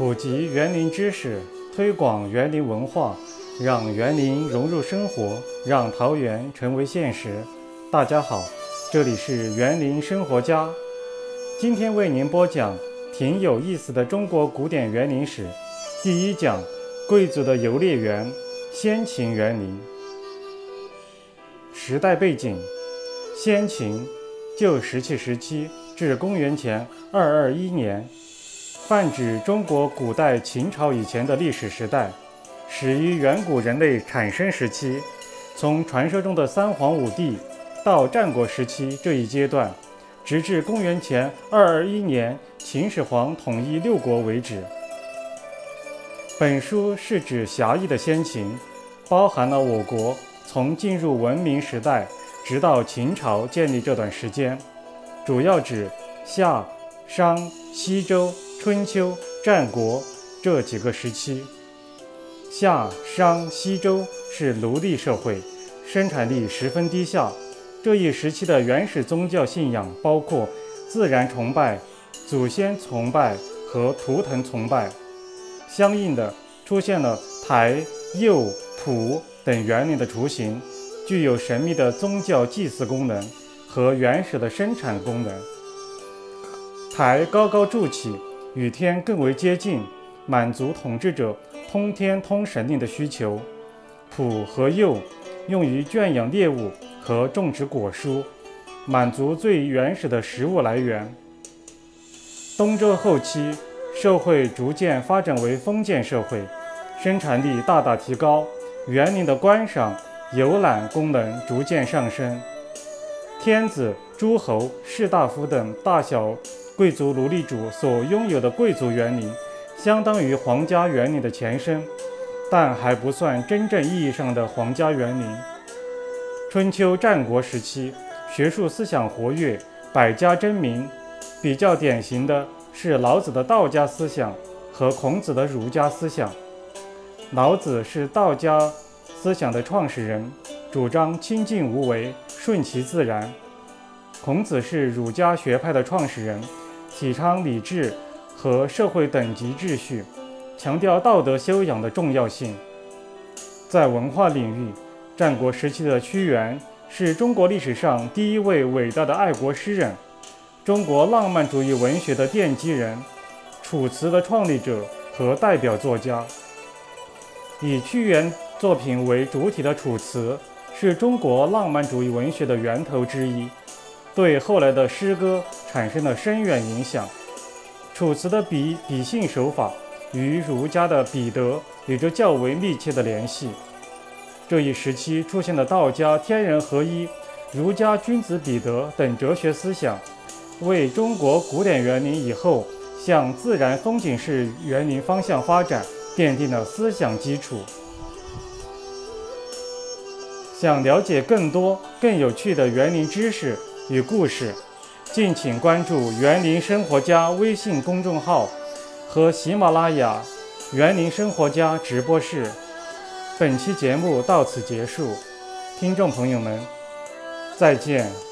普及园林知识，推广园林文化，让园林融入生活，让桃园成为现实。大家好，这里是园林生活家，今天为您播讲挺有意思的中国古典园林史。第一讲：贵族的游猎园——先秦园林。时代背景：先秦，旧石器时期至公元前二二一年。泛指中国古代秦朝以前的历史时代，始于远古人类产生时期，从传说中的三皇五帝到战国时期这一阶段，直至公元前二二一年秦始皇统一六国为止。本书是指狭义的先秦，包含了我国从进入文明时代直到秦朝建立这段时间，主要指夏、商、西周。春秋、战国这几个时期，夏、商、西周是奴隶社会，生产力十分低下。这一时期的原始宗教信仰包括自然崇拜、祖先崇拜和图腾崇拜。相应的，出现了台、釉、璞等园林的雏形，具有神秘的宗教祭祀功能和原始的生产功能。台高高筑起。与天更为接近，满足统治者通天通神令的需求。圃和釉用于圈养猎物和种植果蔬，满足最原始的食物来源。东周后期，社会逐渐发展为封建社会，生产力大大提高，园林的观赏、游览功能逐渐上升。天子、诸侯、士大夫等大小。贵族奴隶主所拥有的贵族园林，相当于皇家园林的前身，但还不算真正意义上的皇家园林。春秋战国时期，学术思想活跃，百家争鸣。比较典型的是老子的道家思想和孔子的儒家思想。老子是道家思想的创始人，主张清静无为，顺其自然。孔子是儒家学派的创始人。提倡礼制和社会等级秩序，强调道德修养的重要性。在文化领域，战国时期的屈原是中国历史上第一位伟大的爱国诗人，中国浪漫主义文学的奠基人，楚辞的创立者和代表作家。以屈原作品为主体的楚辞是中国浪漫主义文学的源头之一。对后来的诗歌产生了深远影响。楚辞的笔笔性手法与儒家的笔德有着较为密切的联系。这一时期出现了道家天人合一、儒家君子比德等哲学思想，为中国古典园林以后向自然风景式园林方向发展奠定了思想基础。想了解更多更有趣的园林知识。与故事，敬请关注“园林生活家”微信公众号和喜马拉雅“园林生活家”直播室。本期节目到此结束，听众朋友们，再见。